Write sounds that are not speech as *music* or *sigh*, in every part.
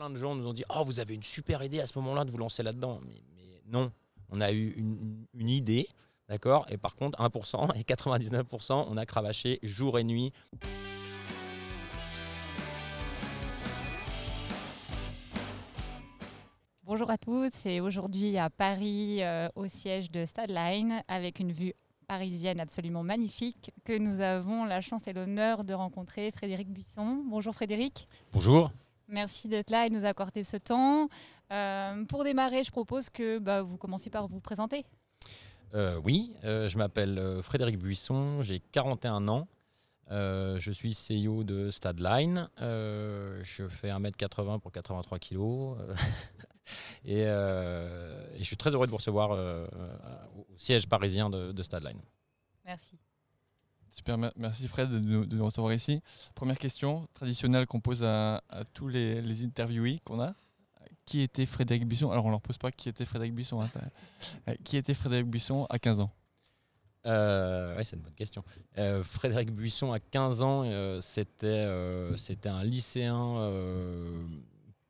plein de gens nous ont dit Oh, vous avez une super idée à ce moment-là de vous lancer là-dedans. Mais, mais non, on a eu une, une idée, d'accord Et par contre, 1% et 99%, on a cravaché jour et nuit. Bonjour à tous, c'est aujourd'hui à Paris euh, au siège de Stadline avec une vue parisienne absolument magnifique que nous avons la chance et l'honneur de rencontrer Frédéric Buisson. Bonjour Frédéric. Bonjour. Merci d'être là et de nous accorder ce temps. Euh, pour démarrer, je propose que bah, vous commenciez par vous présenter. Euh, oui, euh, je m'appelle Frédéric Buisson, j'ai 41 ans. Je suis CEO de Stadline. Je fais 1m80 pour 83 kg. *laughs* et, et je suis très heureux de vous recevoir au au siège parisien de, de Stadline. Merci. Super, mer- merci Fred de nous, recevoir ici. Première question traditionnelle qu'on pose à, tous les, les interviewés qu'on a. Qui était Frédéric Buisson? Alors on leur pose pas qui était Frédéric Buisson. hein, *laughs* euh, qui était Frédéric Buisson à 15 ans? Euh, ouais, c'est une bonne question. Euh, Frédéric Buisson, à 15 ans, euh, c'était c'était un lycéen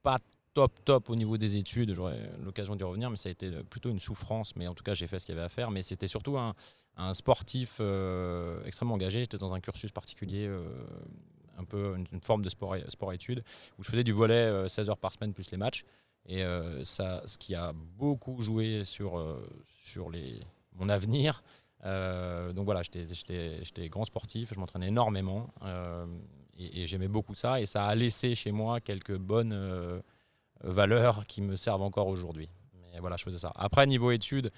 pas top top au niveau des études. J'aurai l'occasion d'y revenir, mais ça a été plutôt une souffrance. Mais en tout cas, j'ai fait ce qu'il y avait à faire. Mais c'était surtout un, un sportif euh, extrêmement engagé. J'étais dans un cursus particulier, euh, un peu une, forme de sport, sport-études, où je faisais du volet euh, 16 heures par semaine plus les matchs. Et euh, ça, ce qui a beaucoup joué sur, euh, sur les, mon avenir. Euh, donc voilà, j'étais- grand sportif, je m'entraînais énormément euh, et, et j'aimais beaucoup ça. Et ça a laissé chez moi quelques bonnes euh, valeurs qui me servent encore aujourd'hui. Mais voilà, je faisais ça. Après, niveau études,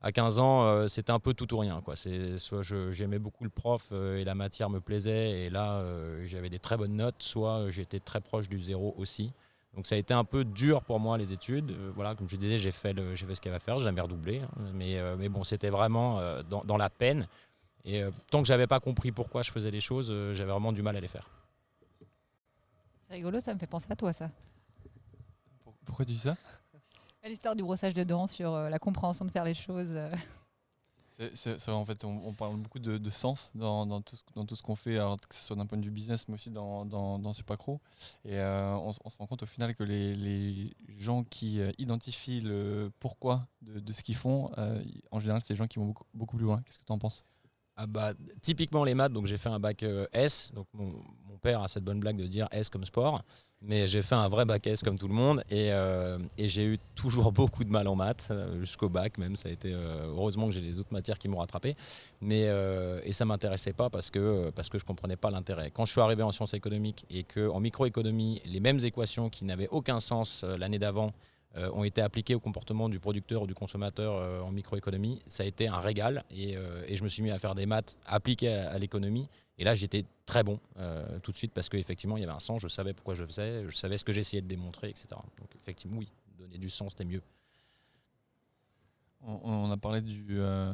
à 15 ans, euh, c'était un peu tout ou rien. Quoi. C'est- Soit je- j'aimais beaucoup le prof euh, et la matière me plaisait, et là, euh, j'avais des très bonnes notes, soit j'étais très proche du zéro aussi. Donc ça a été un peu dur pour moi les études. Euh, voilà, comme je disais, j'ai fait, le- j'ai fait ce qu'il y avait à faire, j'ai jamais redoublé. hein. mais, euh, mais bon, c'était vraiment euh, dans, dans la peine. Et euh, tant que j'avais pas compris pourquoi je faisais les choses, euh, j'avais vraiment du mal à les faire. C'est rigolo, ça me fait penser à toi ça. Pour- Pourquoi tu dis ça? L'histoire du brossage de dents sur euh, la compréhension de faire les choses. euh. C'est- vrai, en fait, on, parle beaucoup de, sens dans, dans tout, ce- qu'on fait, que ce soit d'un point de vue business, mais aussi dans, dans, dans Supacro. Et euh, on, se rend compte au final que les, les gens qui identifient le pourquoi de, ce qu'ils font, en général, c'est des gens qui vont beaucoup, beaucoup plus loin. Qu'est-ce que tu en penses? Ah bah, typiquement les maths, donc j'ai fait un bac euh, S. Donc mon, père a cette bonne blague de dire S comme sport, mais j'ai fait un vrai bac S comme tout le monde et, euh, j'ai eu toujours *laughs* beaucoup de mal en maths euh, jusqu'au bac même. Ça a été heureusement que j'ai les autres matières qui m'ont rattrapé, mais et ça m'intéressait pas parce que parce que je comprenais pas l'intérêt. Quand je suis arrivé en sciences économiques et que en microéconomie les mêmes équations qui n'avaient aucun sens l'année d'avant euh, ont été appliquées au comportement du producteur ou du consommateur euh, en microéconomie, ça a été un régal et, euh, et je me suis mis à faire des maths appliquées à, à l'économie. Et là, j'étais très bon euh, tout de suite parce qu'effectivement, il y avait un sens, je savais pourquoi je faisais, je savais ce que j'essayais de démontrer, etc. Donc, effectivement, oui, donner du sens, c'était mieux. on, on a parlé du, euh,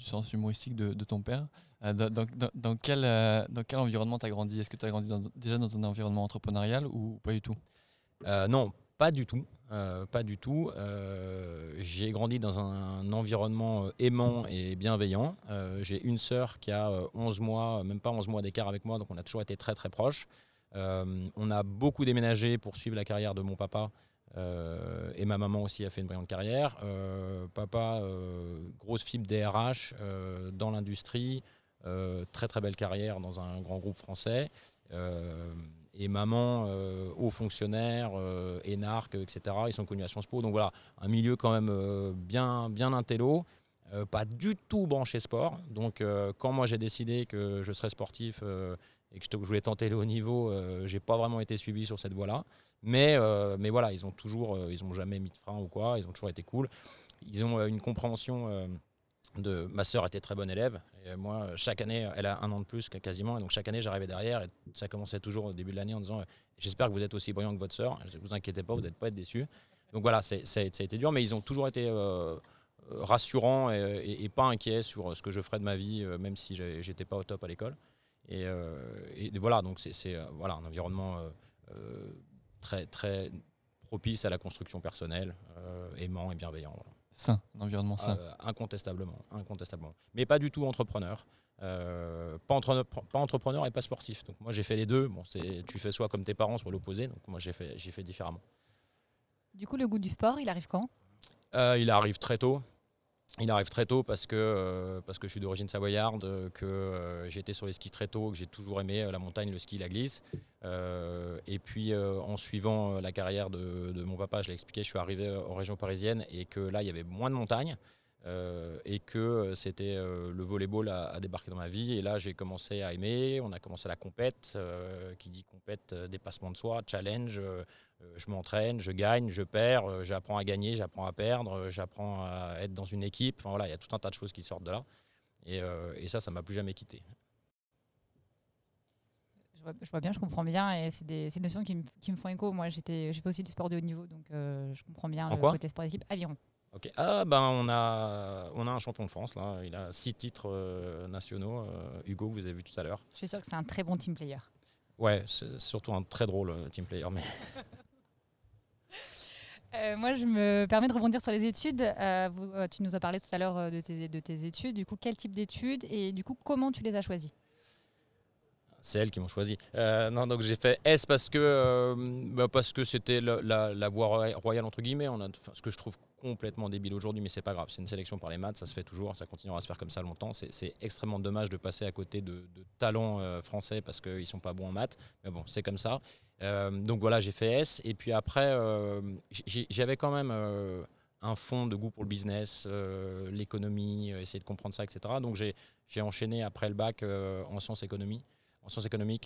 sens humoristique de, de ton père. Euh, dans, dans- dans- dans quel, euh, dans quel environnement tu as grandi? Est-ce que tu as grandi dans- déjà dans un environnement entrepreneurial ou pas du tout? Euh, non, pas du tout. euh, pas du tout. Euh, j'ai grandi dans un environnement euh, aimant et bienveillant. J'ai une sœur qui a euh, 11 mois, même pas 11 mois d'écart avec moi, donc on a toujours été très très proches. On a beaucoup déménagé pour suivre la carrière de mon papa. et ma maman aussi a fait une brillante carrière. Papa, grosse fibre DRH dans l'industrie, très très belle carrière dans un grand groupe français. Et maman, euh, haut fonctionnaire, euh, énarque, etc. Ils sont connus à Sciences Po. Donc voilà, un milieu quand même euh, bien, bien intello, euh, pas du tout branché sport. Donc quand moi j'ai décidé que je serais sportif et que je, voulais tenter le haut niveau, j'ai pas vraiment été suivi sur cette voie-là. Mais, mais voilà, ils ont toujours, ils ont jamais mis de frein ou quoi. Ils ont toujours été cool. Ils ont une compréhension. De ma sœur était très bonne élève moi chaque année elle a un an de plus quasiment donc chaque année j'arrivais derrière et ça commençait toujours au début de l'année en disant j'espère que vous êtes aussi brillant que votre sœur. Ne vous inquiétez pas vous n'êtes pas être déçus donc voilà ça, a- été dur mais ils ont toujours été euh, rassurants et, pas inquiets sur ce que je ferais de ma vie euh, même si j'étais pas au top à l'école. Et, euh, voilà donc c'est voilà un environnement très très propice à la construction personnelle aimant et bienveillant. Sain, un environnement sain. incontestablement, incontestablement. Mais pas du tout entrepreneur. pas, pas, entrepreneur et pas sportif. Donc moi j'ai fait les deux. Bon, tu fais soit comme tes parents, soit l'opposé. Donc moi j'ai fait, fait différemment. Du coup, le goût du sport, il arrive quand? Il arrive très tôt. Il arrive très tôt parce que, euh, je suis d'origine savoyarde, euh, que euh, j'ai été sur les skis très tôt, que j'ai toujours aimé la montagne, le ski, la glisse. et puis en suivant la carrière de, mon papa, je l'ai expliqué, je suis arrivé en région parisienne et que là, il y avait moins de montagnes. Euh, et que euh, c'était euh, le volleyball à, à, débarquer dans ma vie. Et là, j'ai commencé à aimer. On a commencé la compète, qui dit compète, dépassement de soi, challenge. Je m'entraîne, je gagne, je perds, j'apprends à gagner, j'apprends à perdre, j'apprends à être dans une équipe. Enfin voilà, il y a tout un tas de choses qui sortent de là. Et, et ça, ça m'a plus jamais quitté. Je vois, bien, je comprends bien, et c'est des, des, notions qui me, qui me font écho. Moi, j'ai fait aussi du sport de haut niveau, donc je comprends bien le côté sport d'équipe. Aviron. Ah ben on a, on a un champion de France là, il a six titres euh, nationaux, euh, Hugo vous avez vu tout à l'heure. Je suis sûr que c'est un très bon team player. Ouais, c'est surtout un très drôle euh, team player. Mais... *laughs* moi je me permets de rebondir sur les études. tu nous as parlé tout à l'heure de tes, de tes études. Du coup, quel type d'études et du coup comment tu les as choisies? C'est elles qui m'ont choisi. Euh, non, donc j'ai fait S parce que euh, bah, c'était la, la, voie royale entre guillemets. Ce que je trouve complètement débile aujourd'hui, mais c'est pas grave. C'est une sélection par les maths, ça se fait toujours, ça continuera à se faire comme ça longtemps. C'est extrêmement dommage de passer à côté de, talents euh, français parce qu'ils sont pas bons en maths. Mais bon, c'est comme ça. Donc voilà, j'ai fait S. Et puis après, j'avais quand même un fond de goût pour le business, l'économie, essayer de comprendre ça, etc. Donc j'ai enchaîné après le bac en sciences économiques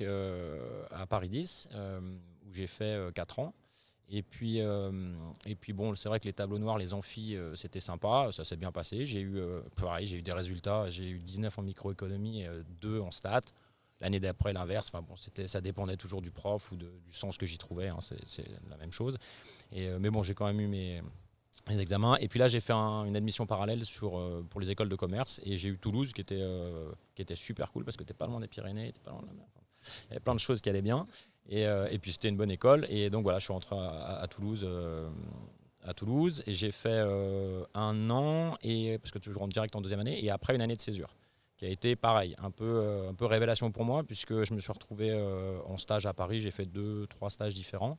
euh, à Paris 10, euh, où j'ai fait 4 euh, ans. Et puis, et puis bon, c'est vrai que les tableaux noirs, les amphis, c'était sympa, ça s'est bien passé. J'ai eu, pareil, j'ai eu des résultats. J'ai eu 19 en microéconomie, et 2 en stats. L'année d'après, l'inverse. Enfin bon, c'était, ça dépendait toujours du prof ou du sens que j'y trouvais. Hein, c'est, la même chose. Et, mais bon, j'ai quand même eu mes, examens. Et puis là, j'ai fait une admission parallèle sur, euh, pour les écoles de commerce et j'ai eu Toulouse qui était, euh, qui était super cool parce que tu pas loin des Pyrénées, pas loin de la mer. il y avait plein de choses qui allaient bien. Et, euh, et puis c'était une bonne école. Et donc voilà, je suis rentré à, Toulouse. à Toulouse et j'ai fait un an et parce que je rentre direct en deuxième année et après une année de césure qui a été pareil un peu un peu révélation pour moi puisque je me suis retrouvé en stage à Paris j'ai fait deux trois stages différents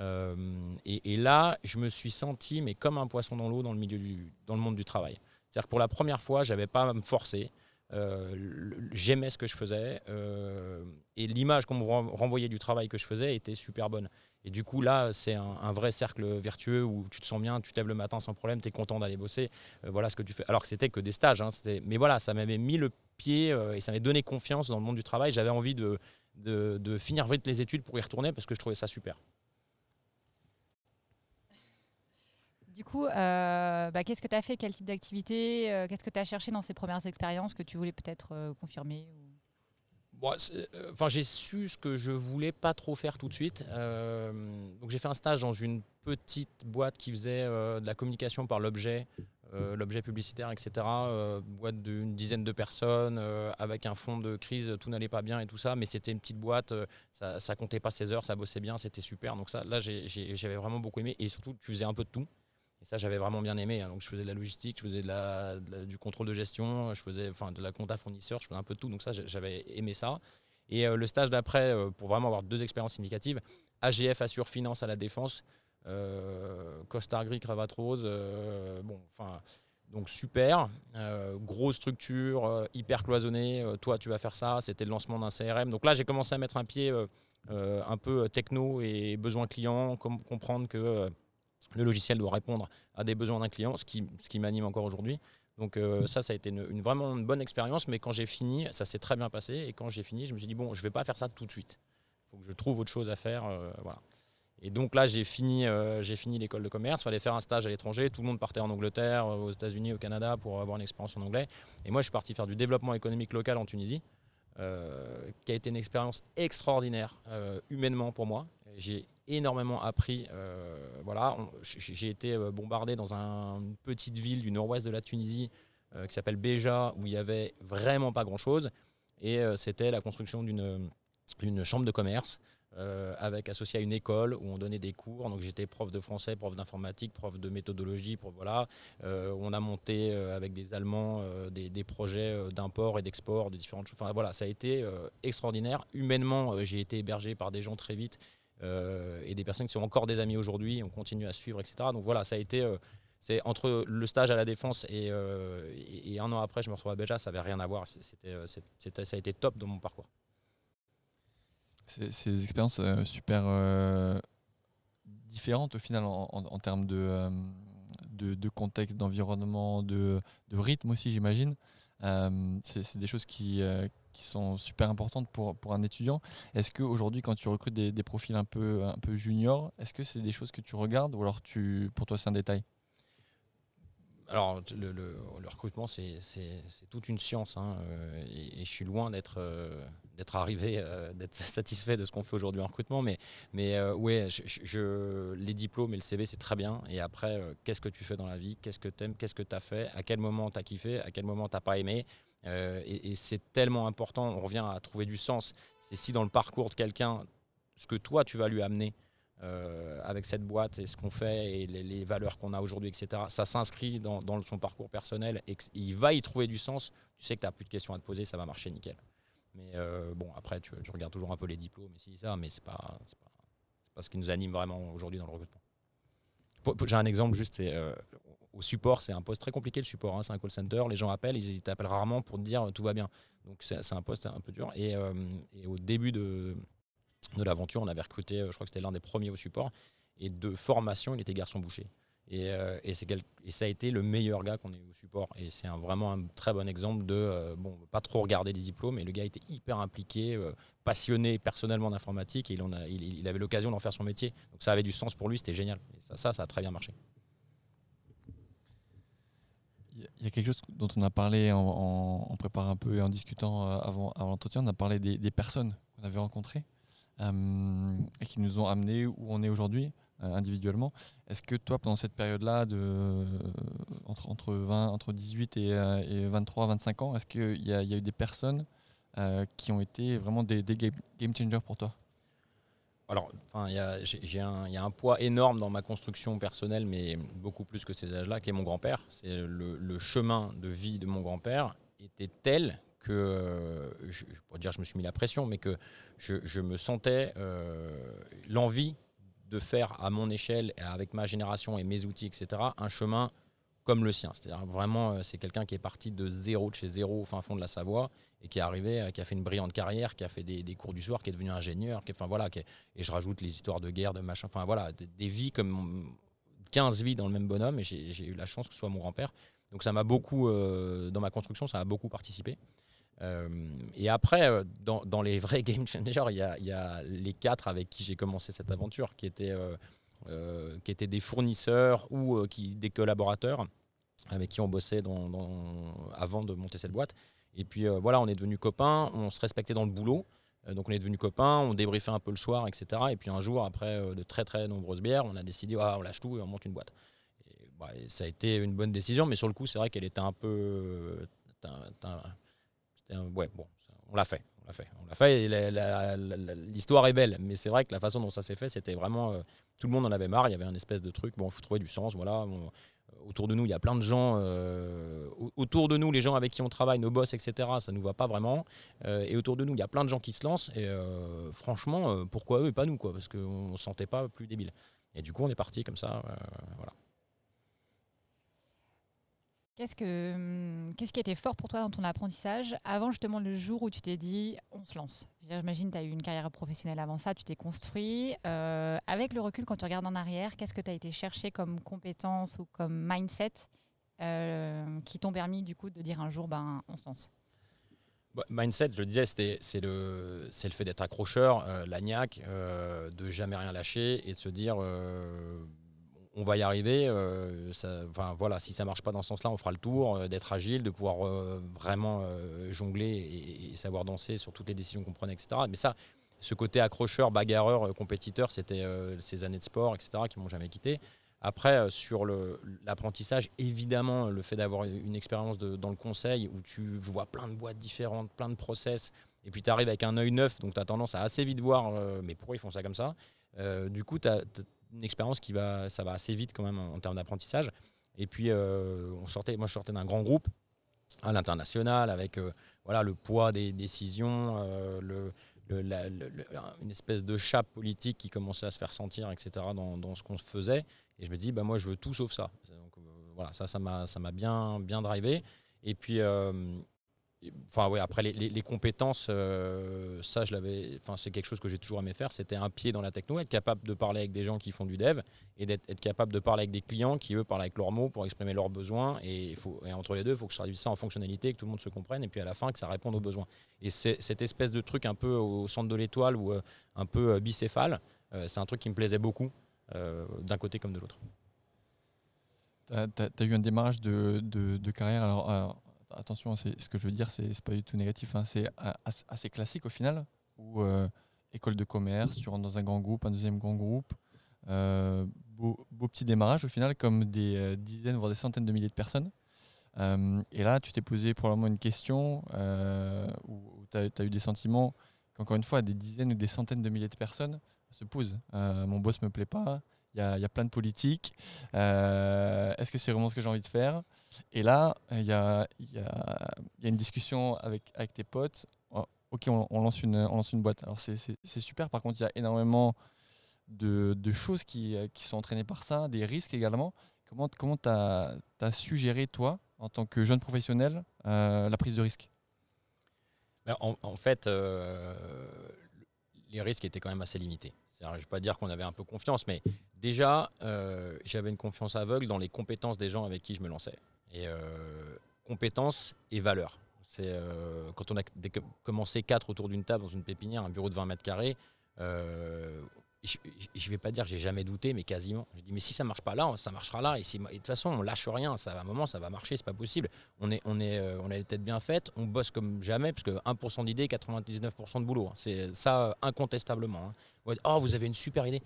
euh, et, là, je me suis senti mais comme un poisson dans l'eau dans le monde du travail. C'est-à-dire que pour la première fois, j'avais pas à me forcer. Euh, j'aimais ce que je faisais euh, et l'image qu'on me renvoyait du travail que je faisais était super bonne. Et du coup, là, c'est un, vrai cercle vertueux où tu te sens bien, tu te lèves le matin sans problème, tu es content d'aller bosser. voilà ce que tu fais. Alors que c'était que des stages. Hein, mais voilà, ça m'avait mis le pied et ça m'avait donné confiance dans le monde du travail. J'avais envie de, finir vite les études pour y retourner parce que je trouvais ça super. Du coup, euh, bah, qu'est-ce que tu as fait? Quel type d'activité euh, Qu'est-ce que tu as cherché dans ces premières expériences que tu voulais peut-être euh, confirmer enfin, J'ai su ce que je voulais pas trop faire tout de suite. donc j'ai fait un stage dans une petite boîte qui faisait de la communication par l'objet, l'objet publicitaire, etc. boîte d'une dizaine de personnes, avec un fond de crise, tout n'allait pas bien et tout ça, mais c'était une petite boîte, ça, ça comptait pas 16 heures, ça bossait bien, c'était super. Donc ça, là, j'avais vraiment beaucoup aimé et surtout, tu faisais un peu de tout. Et ça, j'avais vraiment bien aimé. Hein. Donc, je faisais de la logistique, je faisais de la, du contrôle de gestion, je faisais de la compta fournisseur, je faisais un peu tout. Donc, ça, j'avais aimé ça. Et euh, le stage d'après, euh, pour vraiment avoir deux expériences significatives, AGF assure finance à la défense, euh, costard gris, cravate rose. bon, enfin. Donc super, grosse structure, hyper cloisonnée. toi, tu vas faire ça. C'était le lancement d'un CRM. Donc là, j'ai commencé à mettre un pied un peu techno et besoin client, comprendre que le logiciel doit répondre à des besoins d'un client, ce qui, ce qui m'anime encore aujourd'hui. Donc euh, ça, ça a été une, vraiment une bonne expérience, mais quand j'ai fini, ça s'est très bien passé. Et quand j'ai fini, je me suis dit, bon, je ne vais pas faire ça tout de suite. Il faut que je trouve autre chose à faire. Euh, voilà. Et donc là, j'ai fini, euh, fini l'école de commerce. Il fallait faire un stage à l'étranger. Tout le monde partait en Angleterre, aux États-Unis, au Canada pour avoir une expérience en anglais. Et moi, je suis parti faire du développement économique local en Tunisie, qui a été une expérience extraordinaire humainement pour moi. J'ai énormément appris. Euh, voilà, j'ai été euh, bombardé dans une petite ville du nord-ouest de la Tunisie euh, qui s'appelle Béja, où il y avait vraiment pas grand-chose. Et c'était la construction d'une chambre de commerce avec associé à une école où on donnait des cours. Donc j'étais prof de français, prof d'informatique, prof de méthodologie. Voilà, on a monté avec des Allemands des, des, projets d'import et d'export de différentes choses. Enfin voilà, ça a été extraordinaire. Humainement, j'ai été hébergé par des gens très vite et des personnes qui sont encore des amis aujourd'hui. On continue à suivre, etc. Donc voilà, ça a été c'est entre le stage à la défense euh, et, et, un an après, je me retrouve à Béja, ça n'avait rien à voir. Euh, c'était, ça a été top dans mon parcours. Des expériences euh, super différentes au final en, termes de, contexte, d'environnement, de, de rythme aussi, j'imagine. C'est, des choses qui, qui sont super importantes pour, pour un étudiant. Est-ce qu'aujourd'hui, quand tu recrutes des, profils un peu, un peu juniors, est-ce que c'est des choses que tu regardes ou alors tu, pour toi c'est un détail? Alors, le, recrutement, c'est toute une science. Hein, euh, et, je suis loin d'être euh, arrivé, euh, d'être *laughs* satisfait de ce qu'on fait aujourd'hui en recrutement. Mais, mais ouais, je, les diplômes et le CV, c'est très bien. Et après, qu'est-ce que tu fais dans la vie? Qu'est-ce que tu aimes Qu'est-ce que tu as fait? À quel moment tu as kiffé? À quel moment tu pas aimé? Et, c'est tellement important. On revient à trouver du sens. C'est si dans le parcours de quelqu'un, ce que toi, tu vas lui amener, euh, avec cette boîte et ce qu'on fait et les, valeurs qu'on a aujourd'hui, etc. Ça s'inscrit dans, son parcours personnel et il va y trouver du sens. Tu sais que tu n'as plus de questions à te poser, ça va marcher nickel. Mais euh, bon, après, tu, regardes toujours un peu les diplômes et si ça, mais c'est pas, pas, ce qui nous anime vraiment aujourd'hui dans le recrutement. J'ai un exemple juste, c'est euh, au support, c'est un poste très compliqué le support, hein, c'est un call center, les gens appellent, ils t'appellent rarement pour te dire tout va bien. Donc c'est un poste un peu dur. Et, au début de, l'aventure. On avait recruté, euh, je crois que c'était l'un des premiers au support. Et de formation, il était garçon boucher. Et, euh, et, ça a été le meilleur gars qu'on ait eu au support. Et c'est vraiment un très bon exemple de, euh, bon, pas trop regarder des diplômes, mais le gars était hyper impliqué, passionné personnellement d'informatique, et il, a, il, avait l'occasion d'en faire son métier. Donc ça avait du sens pour lui, c'était génial. Et ça, ça, a très bien marché. Il y a quelque chose dont on a parlé en, préparant un peu et en discutant avant, l'entretien, on a parlé des, personnes qu'on avait rencontrées. Euh, et qui nous ont amenés où on est aujourd'hui euh, individuellement. Est-ce que toi, pendant cette période-là, de, euh, entre, entre, 20, entre 18 et, et 23, 25 ans, est-ce qu'il y, y, a eu des personnes qui ont été vraiment des, game changers pour toi? Alors, il y, a un poids énorme dans ma construction personnelle, mais beaucoup plus que ces âges-là, qui est mon grand-père. Le, chemin de vie de mon grand-père était tel que, euh, je, pourrais dire je me suis mis la pression, mais que je, me sentais euh, l'envie de faire à mon échelle, avec ma génération et mes outils, etc., un chemin comme le sien. C'est-à-dire vraiment, euh, c'est quelqu'un qui est parti de zéro, de chez zéro au fin fond de la Savoie, et qui est arrivé, qui a fait une brillante carrière, qui a fait des, cours du soir, qui est devenu ingénieur, qui, enfin voilà, et je rajoute les histoires de guerre, de machin, enfin voilà, des, vies comme 15 vies dans le même bonhomme, et j'ai eu la chance que ce soit mon grand-père. Donc ça m'a beaucoup, dans ma construction, ça a beaucoup participé. Euh, et après, euh, dans, les vrais *laughs* game changers, il y a, les quatre avec qui j'ai commencé cette aventure, qui étaient, euh, qui étaient des fournisseurs ou qui, des collaborateurs avec qui on bossait avant de monter cette boîte. Et puis voilà, on est devenus copains, on se respectait dans le boulot. donc on est devenus copains, on débriefait un peu le soir, etc. Et puis un jour, après de très très nombreuses bières, on a décidé, on lâche tout et on monte une boîte. Bah, ça a été une bonne décision, mais sur le coup, c'est vrai qu'elle était un peu ouais, bon, on l'a fait. On l'a fait. On l'a fait l'histoire est belle. Mais c'est vrai que la façon dont ça s'est fait, c'était vraiment. Euh, tout le monde en avait marre. Il y avait un espèce de truc. Bon, il faut trouver du sens. Voilà. Euh, autour de nous, il y a plein de gens. Euh, autour de nous, les gens avec qui on travaille, nos boss, etc., ça nous va pas vraiment. et autour de nous, il y a plein de gens qui se lancent. Et franchement, pourquoi eux et pas nous quoi Parce qu'on ne se sentait pas plus débile. Et du coup, on est parti comme ça. voilà. Qu'est-ce, que, hum, qu'est-ce qui était fort pour toi dans ton apprentissage avant justement le jour où tu t'es dit on se lance? J'imagine que tu as eu une carrière professionnelle avant ça, tu t'es construit. Euh, avec le recul, quand tu regardes en arrière, qu'est-ce que tu as été chercher comme compétence ou comme mindset euh, qui t'ont permis du coup de dire un jour ben, on se lance? Bah, mindset, je le disais, c'est le, le fait d'être accrocheur, euh, l'agnac, euh, de jamais rien lâcher et de se dire on va y arriver. Euh, enfin, voilà, si ça marche pas dans ce sens-là, on fera le tour, euh, d'être agile, de pouvoir euh, vraiment jongler et, savoir danser sur toutes les décisions qu'on prenait, etc. Mais ça, ce côté accrocheur, bagarreur, compétiteur, c'était ces années de sport, etc., qui m'ont jamais quitté. Après, sur l'apprentissage, évidemment, le fait d'avoir une expérience dans le conseil où tu vois plein de boîtes différentes, plein de process, Et puis tu arrives avec un œil neuf, donc tu as tendance à assez vite voir, mais pourquoi ils font ça comme ça Du coup, tu as, une expérience qui va, ça va assez vite quand même en, termes d'apprentissage. Et puis, on sortait, moi je sortais d'un grand groupe à l'international avec voilà, le poids des décisions, le, une espèce de chape politique qui commençait à se faire sentir, etc., dans, ce qu'on faisait. Et je me dis, bah, moi, je veux tout sauf ça. Euh, voilà, ça, ça m'a bien, bien drivé. Et puis, euh, Enfin, ouais, après, les, compétences, euh, ça, je l'avais. Enfin, c'est quelque chose que j'ai toujours aimé faire. C'était un pied dans la techno, être capable de parler avec des gens qui font du dev et d'être être capable de parler avec des clients qui, eux, parlent avec leurs mots pour exprimer leurs besoins. Et, entre les deux, il faut que je traduise ça en fonctionnalité, que tout le monde se comprenne, et puis à la fin, que ça réponde aux besoins. Et cette espèce de truc un peu au centre de l'étoile ou euh, un peu euh, bicéphale, c'est un truc qui me plaisait beaucoup, d'un côté comme de l'autre. Tu as, eu un démarrage de, de, de carrière. alors attention, ce que je veux dire, c'est pas du tout négatif, hein. c'est assez classique au final, où euh, école de commerce, tu rentres dans un grand groupe, un deuxième grand groupe, euh, beau, petit démarrage au final, comme des euh, dizaines, voire des centaines de milliers de personnes. et là, tu t'es posé probablement une question où, tu as, eu des sentiments qu'encore une fois, des dizaines ou des centaines de milliers de personnes se posent. mon boss me plaît pas, il y, a, plein de politiques. Est-ce que c'est vraiment ce que j'ai envie de faire? Et là, il y a, une discussion avec, tes potes. Oh, ok, on, lance une, boîte. Alors c'est super, par contre, il y a énormément de, choses qui, qui, sont entraînées par ça, des risques également. Comment tu comment as, as, su gérer, toi, en tant que jeune professionnel, euh, la prise de risque? Ben, en, fait, euh, les risques étaient quand même assez limités. Je ne vais pas dire qu'on avait un peu confiance, mais déjà, euh, j'avais une confiance aveugle dans les compétences des gens avec qui je me lançais. Et euh, compétences et valeurs. C'est euh, quand on a commencé quatre autour d'une table dans une pépinière, un bureau de 20 mètres carrés. Euh, je ne vais pas dire que j'ai jamais douté, mais quasiment. Je dis mais si ça marche pas là, ça marchera là. Et, de toute façon, on lâche rien. Ça, à un moment, ça va marcher. C'est pas possible. On est, on est, on a les têtes bien faites. On bosse comme jamais, parce que 1% d'idées, 99% de boulot. Hein. C'est ça incontestablement. Hein. Oh, vous avez une super idée.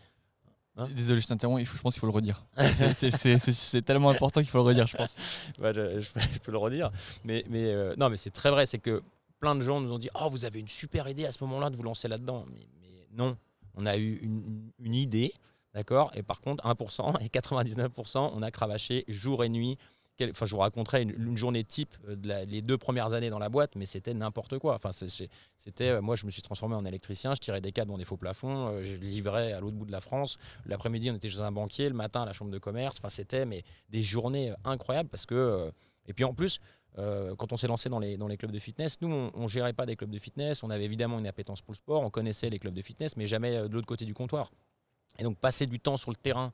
Hein Désolé, je t'interromps, je pense qu'il faut le redire. c'est tellement important qu'il faut le redire, je pense. *laughs* je, peux le redire. Mais, mais euh, non, mais c'est très vrai, c'est que plein de gens nous ont dit Oh, vous avez une super idée à ce moment-là de vous lancer là-dedans. Mais, non, on a eu une, idée, d'accord Et par contre, 1% et 99%, on a cravaché jour et nuit enfin, je vous raconterai une, journée type euh, de les deux premières années dans la boîte, mais c'était n'importe quoi. Enfin, c'était, euh, moi, je me suis transformé en électricien, je tirais des câbles dans des faux plafonds, euh, je livrais à l'autre bout de la France. L'après-midi, on était chez un banquier, le matin à la chambre de commerce. Enfin, c'était mais des journées incroyables parce que. et puis en plus, quand on s'est lancé dans les, dans les clubs de fitness, nous, on, ne gérait pas des clubs de fitness. On avait évidemment une appétence pour le sport, on connaissait les clubs de fitness, mais jamais de l'autre côté du comptoir. Et donc passer du temps sur le terrain,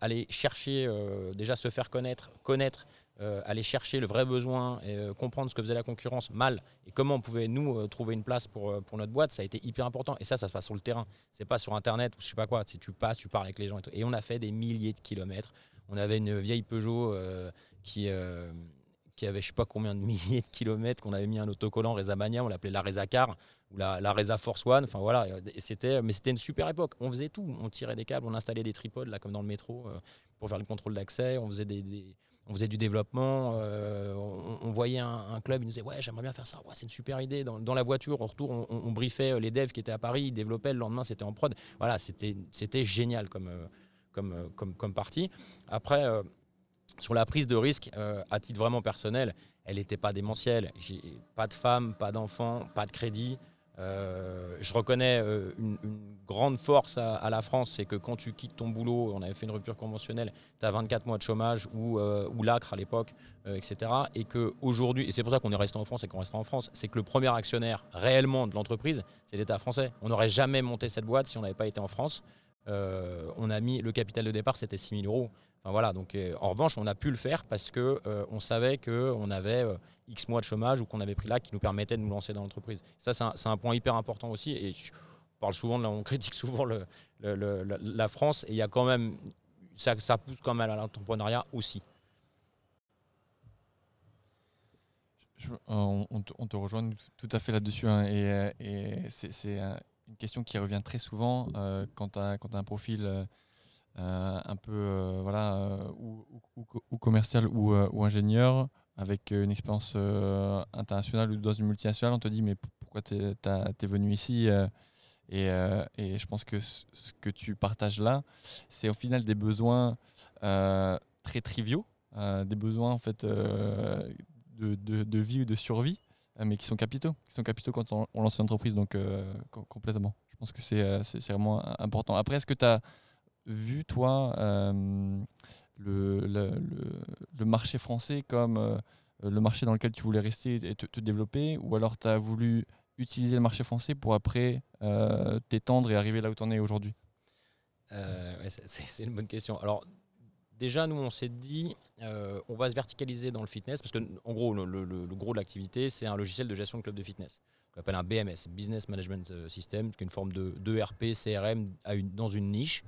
aller chercher, déjà se faire connaître, connaître euh, aller chercher le vrai besoin et euh, comprendre ce que faisait la concurrence mal et comment on pouvait nous euh, trouver une place pour, notre boîte, ça a été hyper important. Et ça, ça se passe sur le terrain. C'est pas sur Internet ou je sais pas quoi. Tu passes, tu parles avec les gens et tout. Et on a fait des milliers de kilomètres. On avait une vieille Peugeot qui qui avait je sais pas combien de milliers de kilomètres, qu'on avait mis un autocollant Reza Mania, on l'appelait la Reza Car ou la, la Reza Force One. Enfin voilà, c'était, mais c'était une super époque. On faisait tout, on tirait des câbles, on installait des tripodes là comme dans le métro pour faire le contrôle d'accès, on faisait des, on faisait du développement, euh, on, voyait un, club, il nous disait ouais j'aimerais bien faire ça, ouais, c'est une super idée. Dans, la voiture, au retour, on, briefait euh, les devs qui étaient à Paris, ils développaient, le lendemain c'était en prod. Voilà, c'était génial comme, euh, comme, comme, comme partie. Après, sur la prise de risque, à titre vraiment personnel, elle n'était pas démentielle. Pas de femme, pas d'enfant, pas de crédit. Euh, je reconnais euh, une, grande force à, la France, c'est que quand tu quittes ton boulot, on avait fait une rupture conventionnelle, tu as 24 mois de chômage ou, euh, ou l'acre à l'époque, etc. Et qu'aujourd'hui, et c'est pour ça qu'on est resté en France et qu'on restera en France, c'est que le premier actionnaire réellement de l'entreprise, c'est l'État français. On n'aurait jamais monté cette boîte si on n'avait pas été en France. On a mis le capital de départ, c'était 6 000 euros voilà, donc euh, en revanche, on a pu le faire parce que euh, on savait qu'on avait euh, X mois de chômage ou qu'on avait pris là qui nous permettait de nous lancer dans l'entreprise. Ça, c'est un, point hyper important aussi. Et je parle souvent, on *laughs* critique souvent la France et il y a quand même, ça, ça pousse quand même à l'entrepreneuriat aussi. on, te, rejoint tout à fait là-dessus. Hein, et, c'est une question qui revient très souvent quand tu as, un profil euh, un peu euh, voilà, euh, ou, commercial ou, ingénieur, avec une expérience internationale ou dans une multinationale, on te dit mais pourquoi tu es, venu ici. Et, je pense que ce que tu partages là, c'est au final des besoins très triviaux, des besoins en fait de, vie ou de survie, mais qui sont capitaux, qui sont capitaux quand on, lance une entreprise, donc complètement. Je pense que c'est vraiment important. Après, est-ce que tu as vu, toi, le, le, le, marché français comme euh, le marché dans lequel tu voulais rester et te, développer? Ou alors tu as voulu utiliser le marché français pour après euh, t'étendre et arriver là où tu en es aujourd'hui? Euh, C'est une bonne question. Alors, déjà, nous, on s'est dit, on va se verticaliser dans le fitness, parce que, gros, le, gros de l'activité, c'est un logiciel de gestion de club de fitness, qu'on appelle un BMS, Business Management System, qui est une forme de, de RP, CRM dans une niche.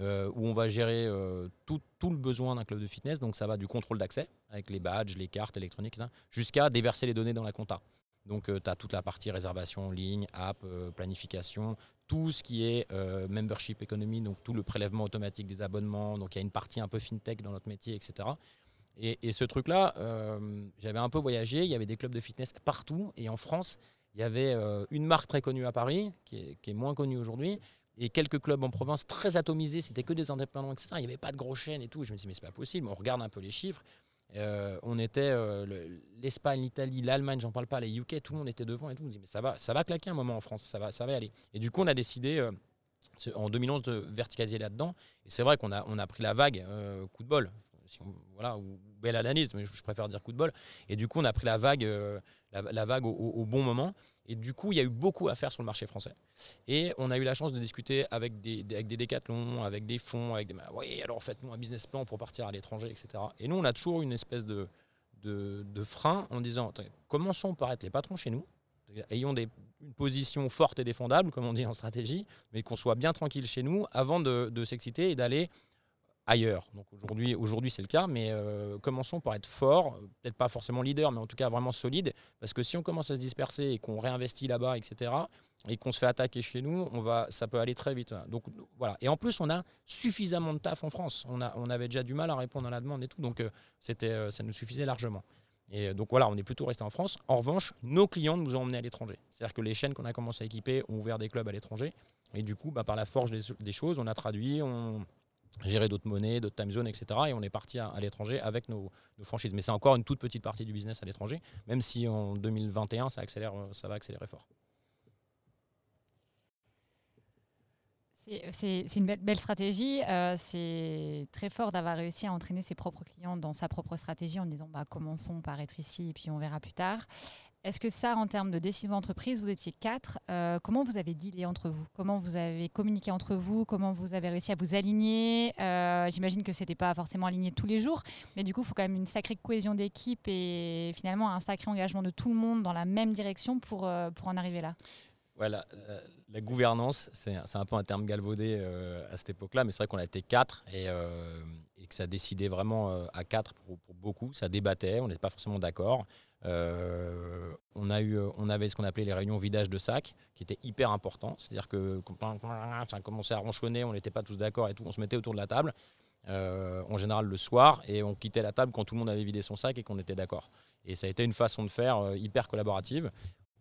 Euh, où on va gérer euh, tout, le besoin d'un club de fitness. Donc ça va du contrôle d'accès avec les badges, les cartes électroniques, jusqu'à déverser les données dans la compta. Donc euh, tu as toute la partie réservation en ligne, app, planification, tout ce qui est membership economy, donc tout le prélèvement automatique des abonnements. Donc il y a une partie un peu fintech dans notre métier, etc. Et, ce truc-là, j'avais un peu voyagé, il y avait des clubs de fitness partout. Et en France, il y avait une marque très connue à Paris, qui est moins connue aujourd'hui, et quelques clubs en province très atomisés, c'était que des indépendants, etc. Il n'y avait pas de gros chaînes et tout. Je me dis, mais c'est pas possible. On regarde un peu les chiffres. Euh, on était euh, l'Espagne, l'Italie, l'Allemagne, j'en parle pas, les UK, tout le monde était devant et tout. On dit, mais ça va, claquer un moment en France, ça va, aller. Et du coup, on a décidé euh, en 2011 de verticaliser là-dedans. Et c'est vrai qu'on a, pris la vague, coup de bol. voilà, ou belle analyse, mais je, préfère dire coup de bol. Et du coup, on a pris la vague, la, vague au, bon moment. Et du coup, il y a eu beaucoup à faire sur le marché français. Et on a eu la chance de discuter avec des, avec des décathlons, avec des fonds, avec des. Oui, alors faites-nous un business plan pour partir à l'étranger, etc. Et nous, on a toujours une espèce de, de, frein en disant commençons par être les patrons chez nous, ayons des, une position forte et défendable, comme on dit en stratégie, mais qu'on soit bien tranquille chez nous avant de, de s'exciter et d'aller ailleurs. Donc aujourd'hui, aujourd'hui c'est le cas, mais euh, commençons par être fort, peut-être pas forcément leader, mais en tout cas vraiment solide, parce que si on commence à se disperser et qu'on réinvestit là-bas, etc., et qu'on se fait attaquer chez nous, on va, ça peut aller très vite. Donc voilà. Et en plus, on a suffisamment de taf en France. On, a, on avait déjà du mal à répondre à la demande et tout, donc euh, c'était, euh, ça nous suffisait largement. Et donc voilà, on est plutôt resté en France. En revanche, nos clients nous ont emmenés à l'étranger. C'est-à-dire que les chaînes qu'on a commencé à équiper ont ouvert des clubs à l'étranger. Et du coup, bah, par la force des, des choses, on a traduit, on, gérer d'autres monnaies, d'autres time zones, etc. Et on est parti à, l'étranger avec nos, franchises. Mais c'est encore une toute petite partie du business à l'étranger, même si en 2021, ça, accélère, ça va accélérer fort. C'est une belle, stratégie. Euh, c'est très fort d'avoir réussi à entraîner ses propres clients dans sa propre stratégie en disant bah, commençons par être ici et puis on verra plus tard. Est-ce que ça, en termes de décision d'entreprise, vous étiez quatre, euh, comment vous avez dealé entre vous? Comment vous avez communiqué entre vous? Comment vous avez réussi à vous aligner? Euh, J'imagine que ce n'était pas forcément aligné tous les jours, mais du coup, il faut quand même une sacrée cohésion d'équipe et finalement un sacré engagement de tout le monde dans la même direction pour, euh, pour en arriver là. Voilà, la gouvernance, c'est un peu un terme galvaudé à cette époque-là, mais c'est vrai qu'on a été quatre et, et, que ça décidait vraiment à quatre pour, pour beaucoup. Ça débattait, on n'était pas forcément d'accord. Euh, on, a eu, on avait ce qu'on appelait les réunions vidage de sac, qui étaient hyper importants. C'est-à-dire que quand ça commençait à ronchonner, on n'était pas tous d'accord et tout, on se mettait autour de la table, euh, en général le soir, et on quittait la table quand tout le monde avait vidé son sac et qu'on était d'accord. Et ça a été une façon de faire euh, hyper collaborative.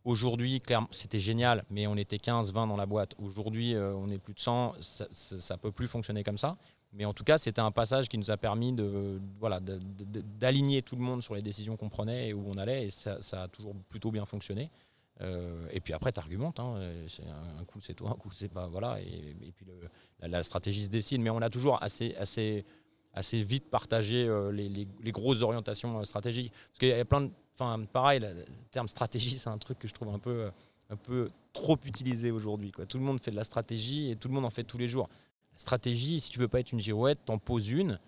Aujourd'hui, clairement, c'était génial, mais on était 15, 20 dans la boîte. Aujourd'hui, on est plus de 100, ça ne peut plus fonctionner comme ça. Mais en tout cas, c'était un passage qui nous a permis de, voilà, d'aligner tout le monde sur les décisions qu'on prenait et où on allait. Et ça, a toujours plutôt bien fonctionné. Euh, et puis après, tu argumentes. Hein, c'est un, coup, c'est toi, un coup, c'est pas. Voilà. Et, puis la, stratégie se décide. Mais on a toujours assez, assez, assez vite partagé euh, les, les, grosses orientations euh, stratégiques. Parce qu'il y a plein de. Enfin, pareil, le terme stratégie, c'est un truc que je trouve un peu, un peu trop utilisé aujourd'hui. Tout le monde fait de la stratégie et tout le monde en fait tous les jours stratégie, si tu veux pas être une girouette, t'en poses une.